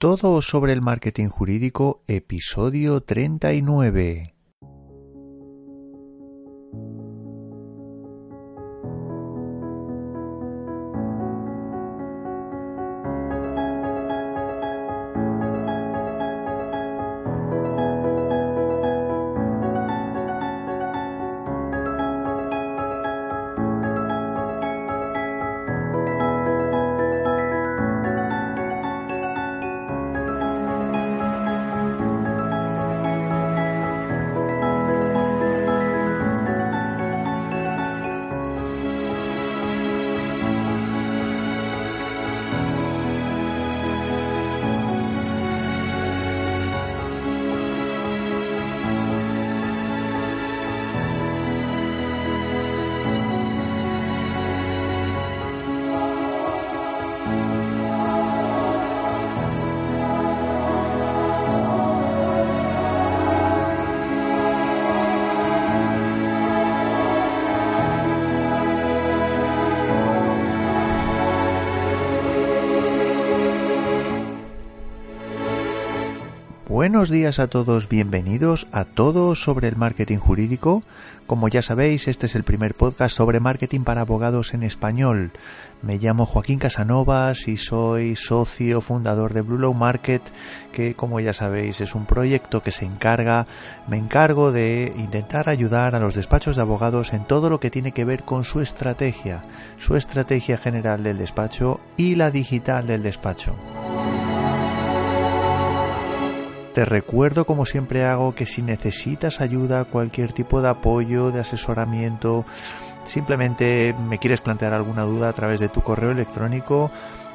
Todo sobre el marketing jurídico, episodio 39. Buenos días a todos, bienvenidos a Todo sobre el Marketing Jurídico. Como ya sabéis, este es el primer podcast sobre marketing para abogados en español. Me llamo Joaquín Casanovas y soy socio fundador de Blue Law Market, que como ya sabéis es un proyecto que se encarga, me encargo de intentar ayudar a los despachos de abogados en todo lo que tiene que ver con su estrategia, su estrategia general del despacho y la digital del despacho. Te recuerdo, como siempre hago, que si necesitas ayuda, cualquier tipo de apoyo, de asesoramiento, simplemente me quieres plantear alguna duda a través de tu correo electrónico,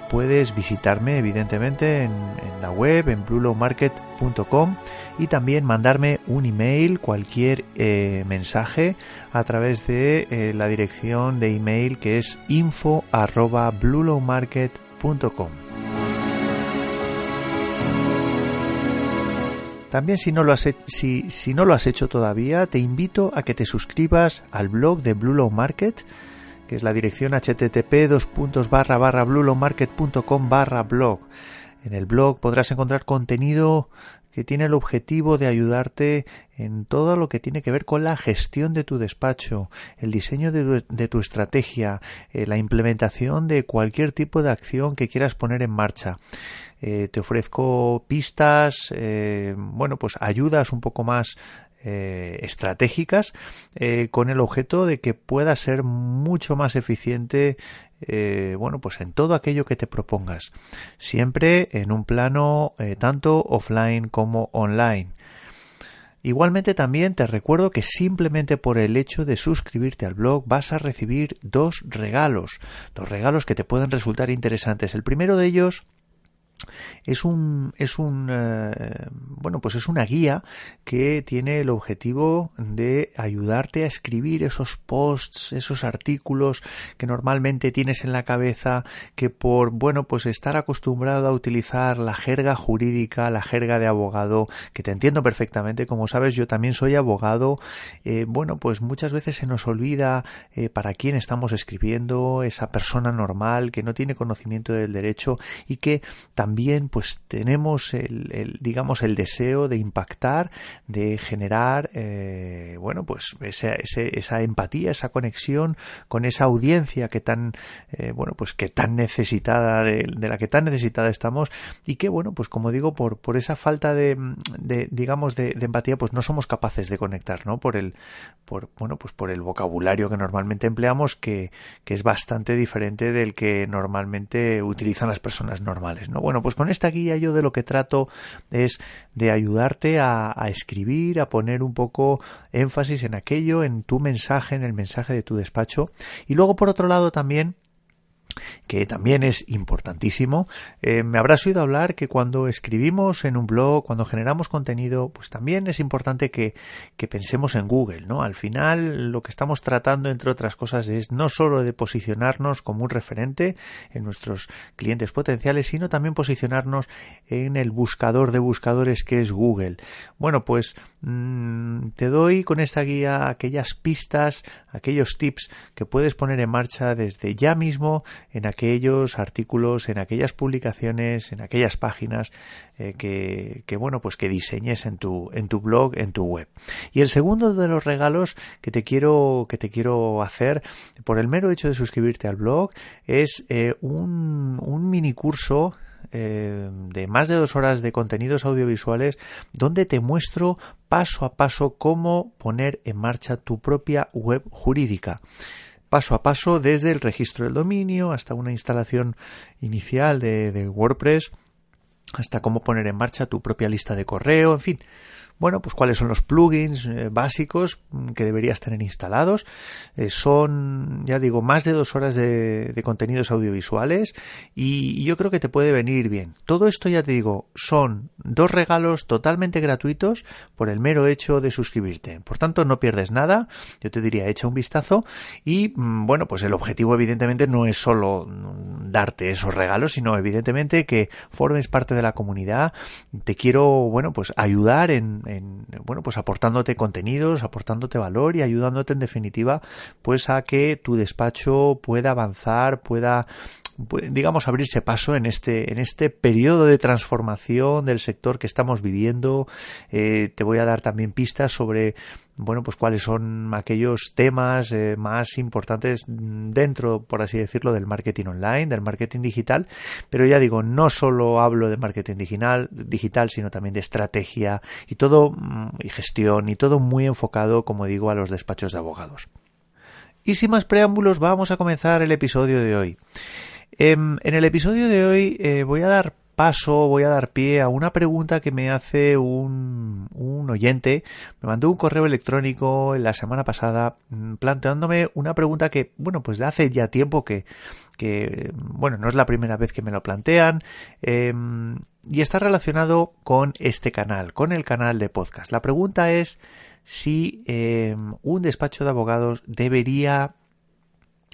puedes visitarme evidentemente en, la web en bluelowmarket.com y también mandarme un email, cualquier eh, mensaje a través de eh, la dirección de email que es info También si no, lo has, si, si no lo has hecho todavía, te invito a que te suscribas al blog de Blue Law Market, que es la dirección http bluelowmarket.com blog. En el blog podrás encontrar contenido que tiene el objetivo de ayudarte en todo lo que tiene que ver con la gestión de tu despacho, el diseño de tu, estrategia, eh, la implementación de cualquier tipo de acción que quieras poner en marcha. Eh, te ofrezco pistas, eh, bueno, pues ayudas un poco más estratégicas con el objeto de que pueda ser mucho más eficiente eh, bueno, pues en todo aquello que te propongas, siempre en un plano eh, tanto offline como online. Igualmente también te recuerdo que simplemente por el hecho de suscribirte al blog vas a recibir dos regalos, dos regalos que te pueden resultar interesantes. El primero de ellos es un es un eh, bueno pues es una guía que tiene el objetivo de ayudarte a escribir esos posts esos artículos que normalmente tienes en la cabeza que por bueno pues estar acostumbrado a utilizar la jerga jurídica la jerga de abogado que te entiendo perfectamente como sabes yo también soy abogado eh, bueno pues muchas veces se nos olvida eh, para quién estamos escribiendo esa persona normal que no tiene conocimiento del derecho y que también pues tenemos el, digamos el deseo de impactar de generar eh, bueno pues esa, esa, empatía esa conexión con esa audiencia que tan eh, bueno pues que tan necesitada de, la que tan necesitada estamos. Y que bueno pues como digo por por esa falta de, de digamos de, empatía pues no somos capaces de conectar no por el por bueno pues por el vocabulario que normalmente empleamos que, que es bastante diferente del que normalmente utilizan las personas normales no bueno pues con esta guía yo de lo que trato es de ayudarte a, a escribir, a poner un poco énfasis en aquello, en tu mensaje, en el mensaje de tu despacho. Y luego, por otro lado, también que también es importantísimo. Eh, me habrás oído hablar que cuando escribimos en un blog, cuando generamos contenido, pues también es importante que, que, pensemos en Google, ¿no? Al final, lo que estamos tratando, entre otras cosas, es no solo de posicionarnos como un referente en nuestros clientes potenciales, sino también posicionarnos en el buscador de buscadores que es Google. Bueno, pues mm, te doy con esta guía aquellas pistas, aquellos tips que puedes poner en marcha desde ya mismo en aquellos artículos, en aquellas publicaciones, en aquellas páginas eh, que, que, bueno, pues que diseñes en tu, en tu blog, en tu web. Y el segundo de los regalos que te quiero, que te quiero hacer por el mero hecho de suscribirte al blog es eh, un, un mini curso eh, de más de dos horas de contenidos audiovisuales donde te muestro paso a paso cómo poner en marcha tu propia web jurídica paso a paso desde el registro del dominio hasta una instalación inicial de, de WordPress hasta cómo poner en marcha tu propia lista de correo, en fin, bueno, pues cuáles son los plugins eh, básicos mm, que deberías tener instalados. Eh, son, ya digo, más de dos horas de, contenidos audiovisuales y, yo creo que te puede venir bien. Todo esto, ya te digo, son dos regalos totalmente gratuitos por el mero hecho de suscribirte. Por tanto, no pierdes nada. Yo te diría, echa un vistazo y, mm, bueno, pues el objetivo evidentemente no es solo mm, darte esos regalos, sino evidentemente que formes parte de la comunidad. Te quiero, bueno, pues ayudar en, bueno, pues aportándote contenidos, aportándote valor y ayudándote en definitiva, pues a que tu despacho pueda avanzar, pueda digamos abrirse paso en este en este periodo de transformación del sector que estamos viviendo eh, te voy a dar también pistas sobre bueno, pues cuáles son aquellos temas eh, más importantes dentro, por así decirlo, del marketing online, del marketing digital. Pero ya digo, no solo hablo de marketing digital, digital sino también de estrategia y todo, mm, y gestión, y todo muy enfocado, como digo, a los despachos de abogados. Y sin más preámbulos, vamos a comenzar el episodio de hoy. Em, en el episodio de hoy eh, voy a dar paso, voy a dar pie a una pregunta que me hace un, oyente. Me mandó un correo electrónico la semana pasada mm, planteándome una pregunta que, bueno, pues de hace ya tiempo que, que bueno, no es la primera vez que me lo plantean. Em, y está relacionado con este canal, con el canal de podcast. La pregunta es si em, un despacho de abogados debería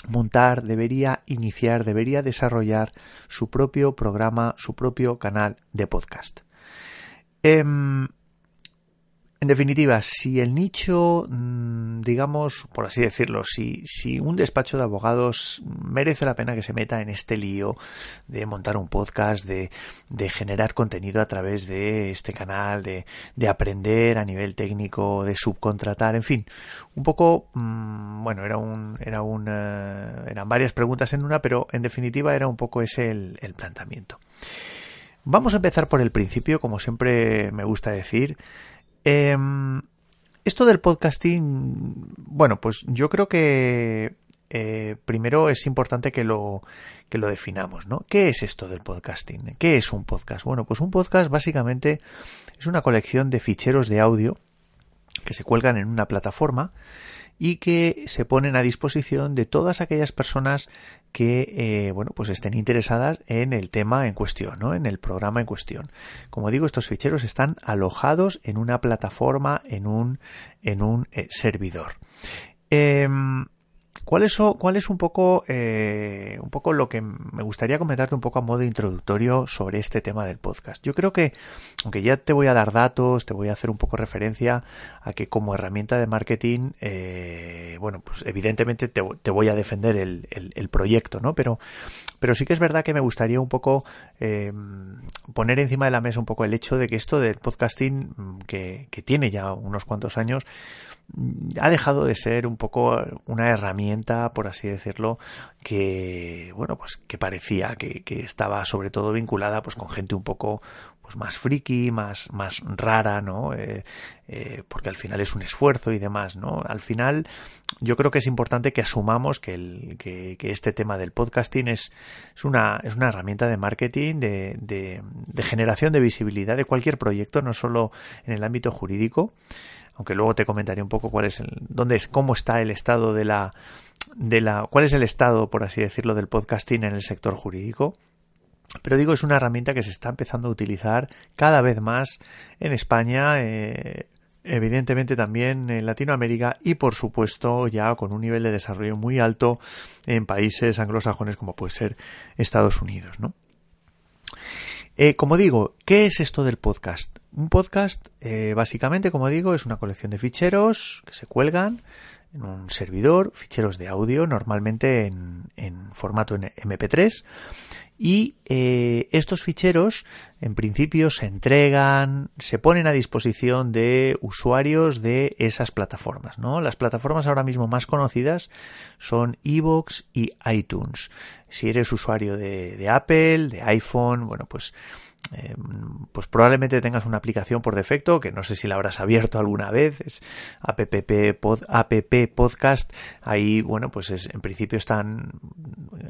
montar, debería iniciar, debería desarrollar su propio programa, su propio canal de podcast. Em, en definitiva, si el nicho, mm, digamos, por así decirlo, si, si un despacho de abogados merece la pena que se meta en este lío de montar un podcast, de, de generar contenido a través de este canal, de, de, aprender a nivel técnico, de subcontratar, en fin, un poco, mm, bueno, era un, era un, eh, eran varias preguntas en una, pero en definitiva era un poco ese el, el planteamiento. Vamos a empezar por el principio, como siempre me gusta decir. Em, esto del podcasting, bueno, pues yo creo que eh, primero es importante que lo, que lo definamos, ¿no? ¿Qué es esto del podcasting? ¿Qué es un podcast? Bueno, pues un podcast básicamente es una colección de ficheros de audio que se cuelgan en una plataforma y que se ponen a disposición de todas aquellas personas que eh, bueno pues estén interesadas en el tema en cuestión, ¿no? en el programa en cuestión. Como digo, estos ficheros están alojados en una plataforma, en un, en un eh, servidor. Em, ¿Cuál es, ¿Cuál es un poco, eh, un poco lo que me gustaría comentarte un poco a modo introductorio sobre este tema del podcast? Yo creo que, aunque ya te voy a dar datos, te voy a hacer un poco referencia a que como herramienta de marketing, eh, bueno, pues evidentemente te, voy a defender el, proyecto, ¿no? Pero, pero sí que es verdad que me gustaría un poco eh, poner encima de la mesa un poco el hecho de que esto del podcasting, que tiene ya unos cuantos años, ha dejado de ser un poco una herramienta, por así decirlo, que bueno, pues que parecía que, estaba sobre todo vinculada pues con gente un poco pues más friki, más, más rara, ¿no? Eh, eh, porque al final es un esfuerzo y demás, ¿no? Al final yo creo que es importante que asumamos que, el, que, este tema del podcasting es, es, una, es una herramienta de marketing, de, de, de generación de visibilidad de cualquier proyecto, no solo en el ámbito jurídico, aunque luego te comentaré un poco cuál es el, dónde es, cómo está el estado de la, de la, cuál es el estado, por así decirlo, del podcasting en el sector jurídico. Pero digo, es una herramienta que se está empezando a utilizar cada vez más en España, eh, evidentemente también en Latinoamérica y por supuesto ya con un nivel de desarrollo muy alto en países anglosajones como puede ser Estados Unidos, ¿no? Eh, como digo, ¿qué es esto del podcast? Un podcast, eh, básicamente, como digo, es una colección de ficheros que se cuelgan en un servidor, ficheros de audio, normalmente en, en formato MP3, y eh, estos ficheros en principio se entregan, se ponen a disposición de usuarios de esas plataformas. ¿no? Las plataformas ahora mismo más conocidas son Evox y iTunes. Si eres usuario de, de Apple, de iPhone, bueno, pues eh, pues probablemente tengas una aplicación por defecto que no sé si la habrás abierto alguna vez es app, podcast. Ahí bueno pues es, en principio están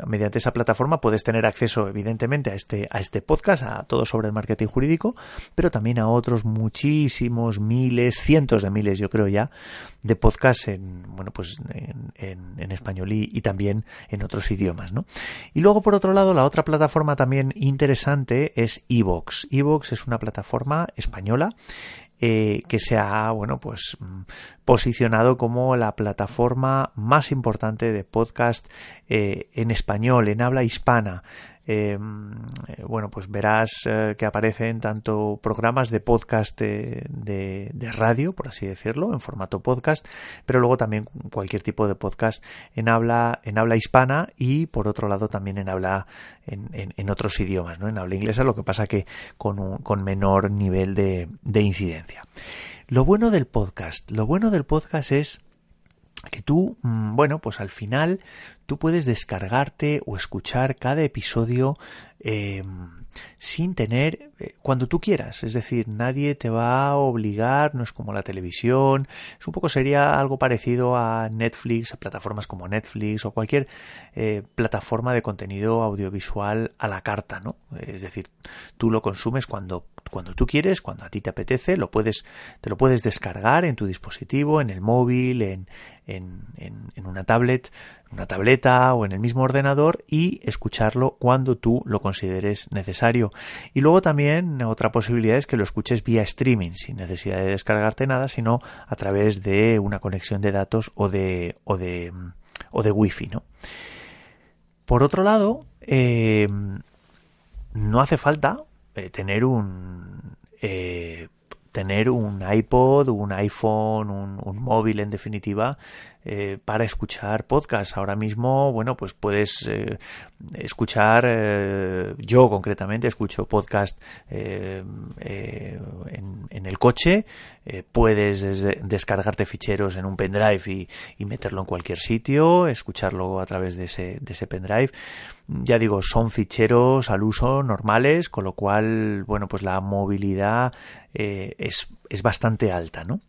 mediante esa plataforma puedes tener acceso evidentemente a este a este podcast a todo sobre el marketing jurídico pero también a otros muchísimos miles cientos de miles yo creo ya de podcasts en bueno pues en, en, español y, también en otros idiomas no y luego por otro lado la otra plataforma también interesante es Evox. Es una plataforma española eh, que se ha bueno pues mm, posicionado como la plataforma más importante de podcast eh, en español en habla hispana eh, bueno, pues verás eh, que aparecen tanto programas de podcast de, de, radio, por así decirlo, en formato podcast, pero luego también cualquier tipo de podcast en habla, en habla hispana y por otro lado también en habla en, en, otros idiomas, ¿no? En habla inglesa, lo que pasa que con, un, con menor nivel de, de incidencia. Lo bueno del podcast, lo bueno del podcast es que tú, mm, bueno, pues al final tú puedes descargarte o escuchar cada episodio eh, sin tener eh, cuando tú quieras. Es decir, nadie te va a obligar, no es como la televisión. Es un poco sería algo parecido a Netflix, a plataformas como Netflix o cualquier eh, plataforma de contenido audiovisual a la carta, ¿no? Es decir, tú lo consumes cuando cuando tú quieres, cuando a ti te apetece, lo puedes, te lo puedes descargar en tu dispositivo, en el móvil, en, en, en, una tablet, una tableta o en el mismo ordenador y escucharlo cuando tú lo consideres necesario. Y luego también otra posibilidad es que lo escuches vía streaming, sin necesidad de descargarte nada, sino a través de una conexión de datos o de, o de, o de wifi, ¿no? Por otro lado, eh, no hace falta eh, tener un eh, tener un iPod, un iPhone, un, móvil en definitiva eh, para escuchar podcast. Ahora mismo, bueno, pues puedes eh, escuchar, eh, yo concretamente escucho podcast en, en, el coche, puedes descargarte ficheros en un pendrive y, y, meterlo en cualquier sitio, escucharlo a través de ese, de ese pendrive. Ya digo, son ficheros al uso normales, con lo cual, bueno, pues la movilidad es, es bastante alta, ¿no?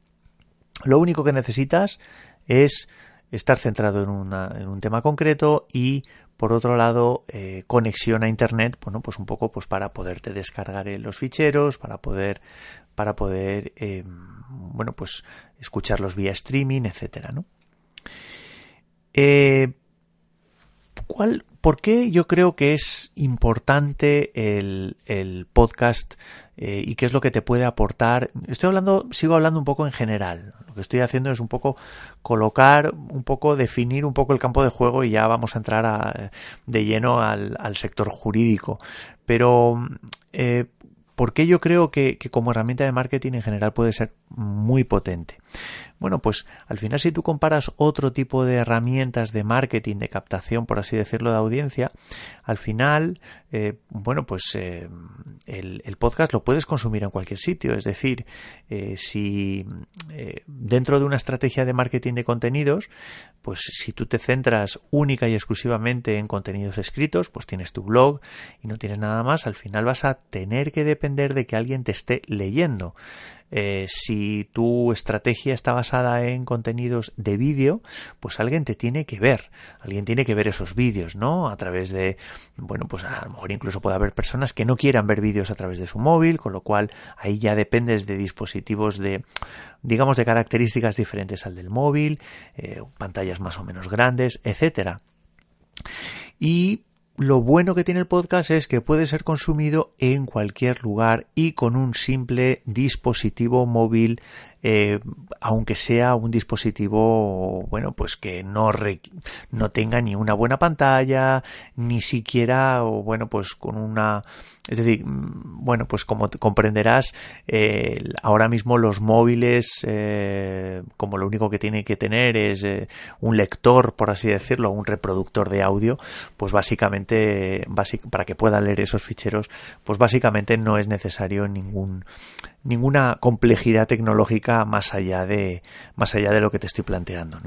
Lo único que necesitas es estar centrado en, un tema concreto y por otro lado eh, conexión a internet bueno pues un poco pues para poderte descargar los ficheros para poder para poder em, bueno pues escucharlos vía streaming etcétera ¿no? ¿Cuál, ¿Por qué yo creo que es importante el, el podcast eh, y qué es lo que te puede aportar. Estoy hablando, sigo hablando un poco en general. Lo que estoy haciendo es un poco colocar, un poco definir un poco el campo de juego y ya vamos a entrar de lleno al, al sector jurídico. Pero eh, ¿Por qué yo creo que, como herramienta de marketing en general puede ser muy potente? Bueno, pues al final si tú comparas otro tipo de herramientas de marketing, de captación, por así decirlo, de audiencia, al final, eh, bueno, pues eh, el, podcast lo puedes consumir en cualquier sitio. Es decir, eh, si dentro de una estrategia de marketing de contenidos, pues si tú te centras única y exclusivamente en contenidos escritos, pues tienes tu blog y no tienes nada más, al final vas a tener que depender de que alguien te esté leyendo. Eh, si tu estrategia está basada en contenidos de vídeo, pues alguien te tiene que ver, alguien tiene que ver esos vídeos, ¿no? A través de, bueno, pues a lo mejor incluso puede haber personas que no quieran ver vídeos a través de su móvil, con lo cual ahí ya dependes de dispositivos de, digamos, de características diferentes al del móvil, eh, pantallas más o menos grandes, etcétera. Y lo bueno que tiene el podcast es que puede ser consumido en cualquier lugar y con un simple dispositivo móvil eh, aunque sea un dispositivo, bueno, pues que no, no tenga ni una buena pantalla, ni siquiera, o bueno, pues con una, es decir, mm, bueno, pues como comprenderás, eh, ahora mismo los móviles, eh, como lo único que tiene que tener es un lector, por así decirlo, un reproductor de audio, pues básicamente, para que pueda leer esos ficheros, pues básicamente no es necesario ningún ninguna complejidad tecnológica más allá de más allá de lo que te estoy planteando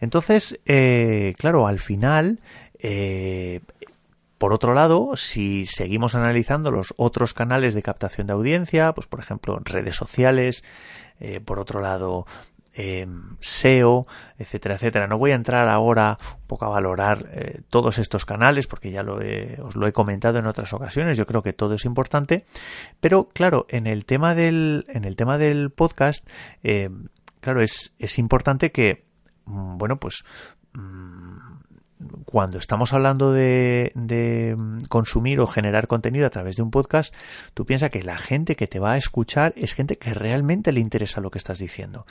entonces eh, claro al final eh, por otro lado, si seguimos analizando los otros canales de captación de audiencia, pues por ejemplo redes sociales, eh, por otro lado eh, SEO, etcétera, etcétera. No voy a entrar ahora un poco a valorar eh, todos estos canales porque ya lo os lo he comentado en otras ocasiones. Yo creo que todo es importante, pero claro, en el tema del en el tema del podcast, eh, claro es es importante que mm, bueno pues mm, cuando estamos hablando de, mm, consumir o generar contenido a través de un podcast, tú piensas que la gente que te va a escuchar es gente que realmente le interesa lo que estás diciendo.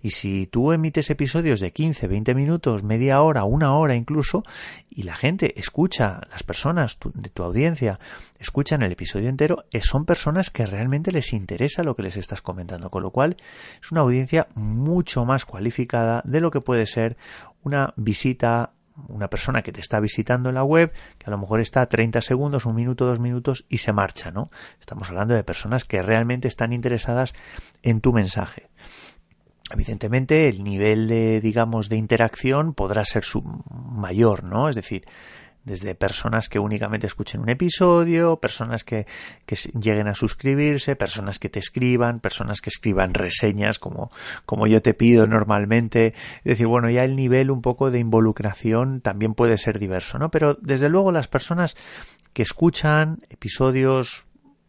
Y si tú emites episodios de 15, 20 minutos, media hora, una hora incluso, y la gente escucha, las personas de tu audiencia escuchan el episodio entero, eh, son personas que realmente les interesa lo que les estás comentando. Con lo cual, es una audiencia mucho más cualificada de lo que puede ser una visita una persona que te está visitando en la web, que a lo mejor está 30 segundos, un minuto, dos minutos y se marcha, ¿no? Estamos hablando de personas que realmente están interesadas en tu mensaje. Evidentemente, el nivel de, digamos, de interacción podrá ser mayor, ¿no? Es decir, desde personas que únicamente escuchen un episodio, personas que, que, lleguen a suscribirse, personas que te escriban, personas que escriban reseñas como, como yo te pido normalmente. Es decir, bueno, ya el nivel un poco de involucración también puede ser diverso, ¿no? Pero desde luego las personas que escuchan episodios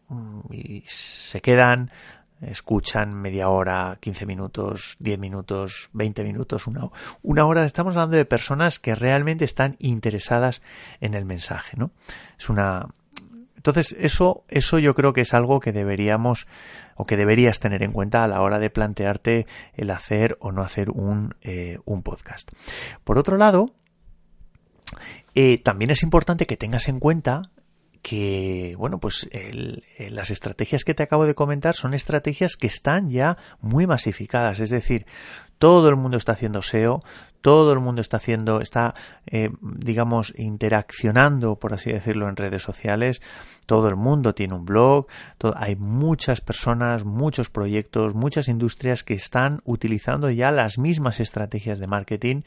mm, y se quedan escuchan media hora, 15 minutos, 10 minutos, 20 minutos, una, una hora. Estamos hablando de personas que realmente están interesadas en el mensaje, ¿no? Es una, entonces, eso, eso yo creo que es algo que deberíamos o que deberías tener en cuenta a la hora de plantearte el hacer o no hacer un, eh, un podcast. Por otro lado, eh, también es importante que tengas en cuenta que, bueno, pues las estrategias que te acabo de comentar son estrategias que están ya muy masificadas. Es decir, todo el mundo está haciendo SEO, todo el mundo está haciendo, está, eh, digamos, interaccionando, por así decirlo, en redes sociales. Todo el mundo tiene un blog. hay muchas personas, muchos proyectos, muchas industrias que están utilizando ya las mismas estrategias de marketing.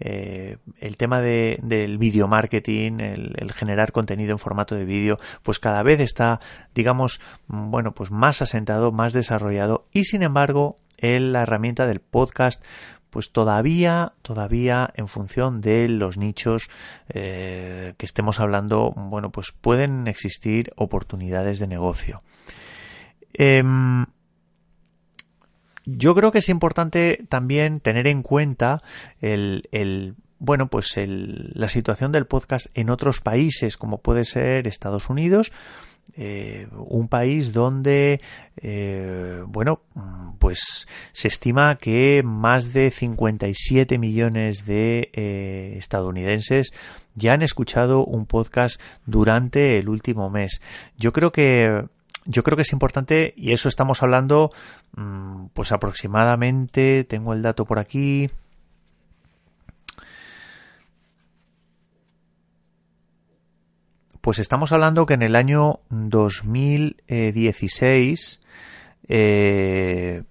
Eh, el tema de, del video marketing, el, el, generar contenido en formato de vídeo, pues cada vez está, digamos, bueno, pues más asentado, más desarrollado y sin embargo, en la herramienta del podcast pues todavía, todavía en función de los nichos eh, que estemos hablando, bueno, pues pueden existir oportunidades de negocio. Em, yo creo que es importante también tener en cuenta el, bueno, pues la situación del podcast en otros países, como puede ser Estados Unidos, eh, un país donde, eh, bueno, pues se estima que más de 57 millones de eh, estadounidenses ya han escuchado un podcast durante el último mes. Yo creo que yo creo que es importante y eso estamos hablando mm, pues aproximadamente tengo el dato por aquí Pues estamos hablando que en el año 2016 eh,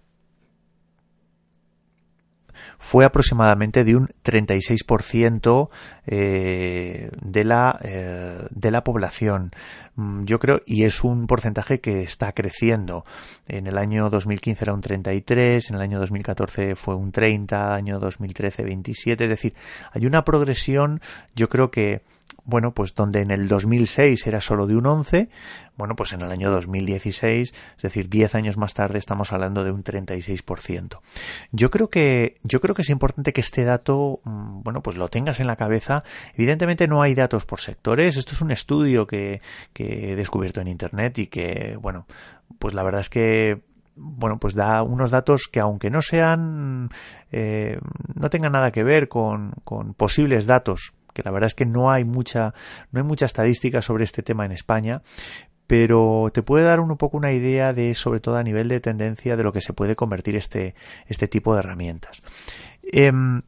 fue aproximadamente de un 36% eh, de, la, eh, de la población. Mm, yo creo, y es un porcentaje que está creciendo. En el año 2015 era un 33, en el año 2014 fue un 30, año 2013 27, es decir, hay una progresión, yo creo que bueno, pues donde en el 2006 era solo de un 11, bueno, pues en el año 2016, es decir, 10 años más tarde estamos hablando de un 36%. Yo creo que yo creo que es importante que este dato, mm, bueno, pues lo tengas en la cabeza. Evidentemente no hay datos por sectores, esto es un estudio que, que he descubierto en internet y que, bueno, pues la verdad es que bueno, pues da unos datos que aunque no sean, eh, no tengan nada que ver con, con posibles datos que la verdad es que no hay mucha no hay mucha estadística sobre este tema en España pero te puede dar un poco una idea de sobre todo a nivel de tendencia de lo que se puede convertir este este tipo de herramientas em,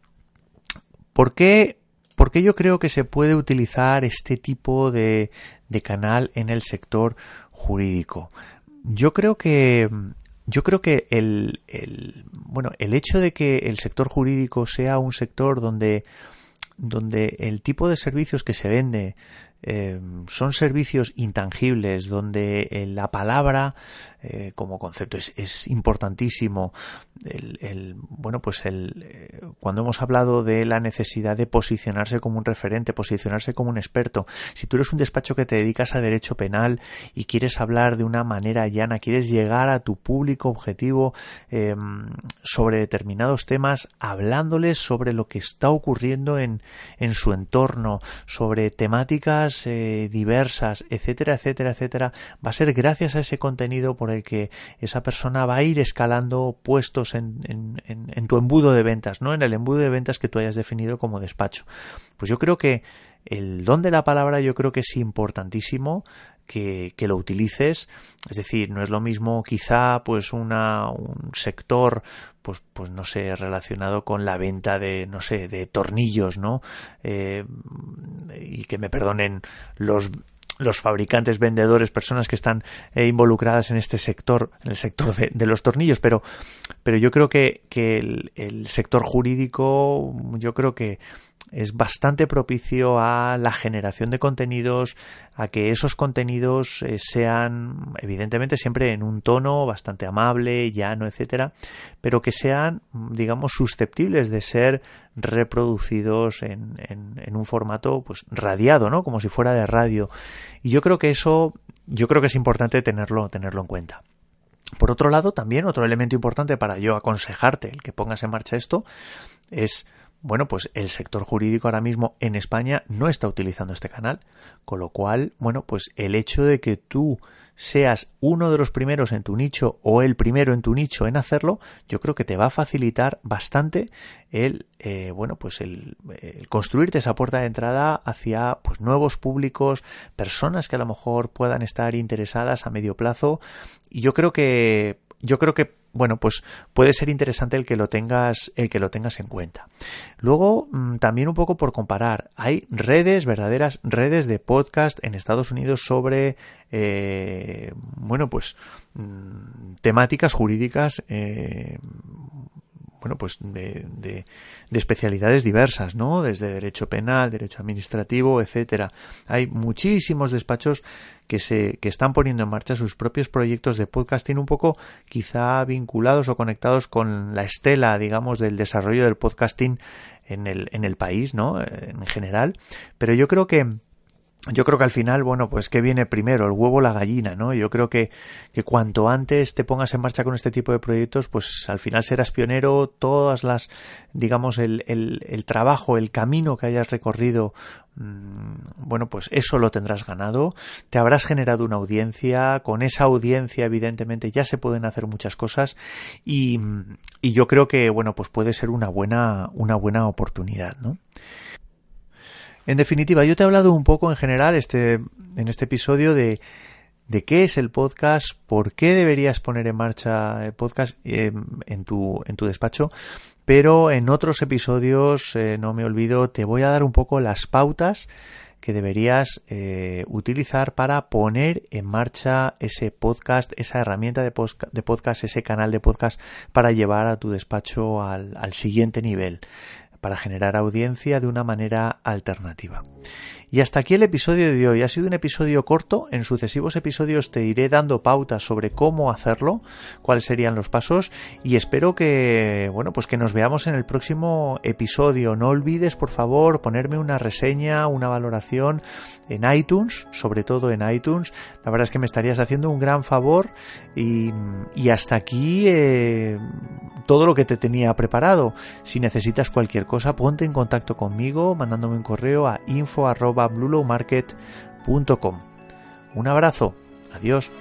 ¿por qué ¿Por qué yo creo que se puede utilizar este tipo de, de canal en el sector jurídico? Yo creo que yo creo que el, bueno el hecho de que el sector jurídico sea un sector donde donde el tipo de servicios que se vende eh, son servicios intangibles donde eh, la palabra eh, como concepto es, importantísimo. El, bueno pues el cuando hemos hablado de la necesidad de posicionarse como un referente posicionarse como un experto si tú eres un despacho que te dedicas a derecho penal y quieres hablar de una manera llana quieres llegar a tu público objetivo sobre determinados temas hablándoles sobre lo que está ocurriendo en, en su entorno sobre temáticas eh, diversas, etcétera, etcétera, etcétera, va a ser gracias a ese contenido por el que esa persona va a ir escalando puestos en, en, en tu embudo de ventas, ¿no? En el embudo de ventas que tú hayas definido como despacho. Pues yo creo que el don de la palabra yo creo que es importantísimo que, que, lo utilices. Es decir, no es lo mismo quizá pues una, un sector pues, pues no sé, relacionado con la venta de, no sé, de tornillos, ¿no? Eh, y que me perdonen los los fabricantes, vendedores, personas que están eh, involucradas en este sector, en el sector de, de, los tornillos, pero, pero yo creo que, que el, el sector jurídico, yo creo que es bastante propicio a la generación de contenidos, a que esos contenidos eh, sean, evidentemente, siempre en un tono bastante amable, llano, etcétera, pero que sean, digamos, susceptibles de ser reproducidos en, en, un formato, pues, radiado, ¿no? Como si fuera de radio. Y yo creo que eso, yo creo que es importante tenerlo, tenerlo en cuenta. Por otro lado, también otro elemento importante para yo aconsejarte el que pongas en marcha esto es bueno, pues el sector jurídico ahora mismo en España no está utilizando este canal, con lo cual, bueno, pues el hecho de que tú seas uno de los primeros en tu nicho o el primero en tu nicho en hacerlo, yo creo que te va a facilitar bastante el, eh, bueno, pues el, el, construirte esa puerta de entrada hacia pues nuevos públicos, personas que a lo mejor puedan estar interesadas a medio plazo. Y yo creo que, yo creo que bueno, pues puede ser interesante el que lo tengas, el que lo tengas en cuenta. Luego, mm, también un poco por comparar, hay redes, verdaderas redes de podcast en Estados Unidos sobre, eh, bueno, pues mm, temáticas jurídicas eh, bueno, pues de, de, de, especialidades diversas, ¿no? Desde derecho penal, derecho administrativo, etcétera. Hay muchísimos despachos que se que están poniendo en marcha sus propios proyectos de podcasting un poco quizá vinculados o conectados con la estela, digamos, del desarrollo del podcasting en el en el país, ¿no? En general, pero yo creo que yo creo que al final, bueno, pues que viene primero, el huevo o la gallina, ¿no? Yo creo que, que cuanto antes te pongas en marcha con este tipo de proyectos, pues al final serás pionero, todas las, digamos, el, el, el trabajo, el camino que hayas recorrido, mmm, bueno, pues eso lo tendrás ganado, te habrás generado una audiencia, con esa audiencia evidentemente ya se pueden hacer muchas cosas. Y, y yo creo que, bueno, pues puede ser una buena, una buena oportunidad, ¿no? En definitiva, yo te he hablado un poco en general este, en este episodio de, de qué es el podcast, por qué deberías poner en marcha el podcast eh, en, tu, en tu despacho, pero en otros episodios, eh, no me olvido, te voy a dar un poco las pautas que deberías eh, utilizar para poner en marcha ese podcast, esa herramienta de, podcast, de podcast, ese canal de podcast para llevar a tu despacho al, al siguiente nivel para generar audiencia de una manera alternativa. Y hasta aquí el episodio de hoy. Ha sido un episodio corto. En sucesivos episodios te iré dando pautas sobre cómo hacerlo, cuáles serían los pasos y espero que, bueno, pues que nos veamos en el próximo episodio. No olvides, por favor, ponerme una reseña, una valoración en iTunes, sobre todo en iTunes. La verdad es que me estarías haciendo un gran favor y, y hasta aquí eh, todo lo que te tenía preparado. Si necesitas cualquier cosa, ponte en contacto conmigo mandándome un correo a info bluelowmarket.com. Un abrazo, adiós.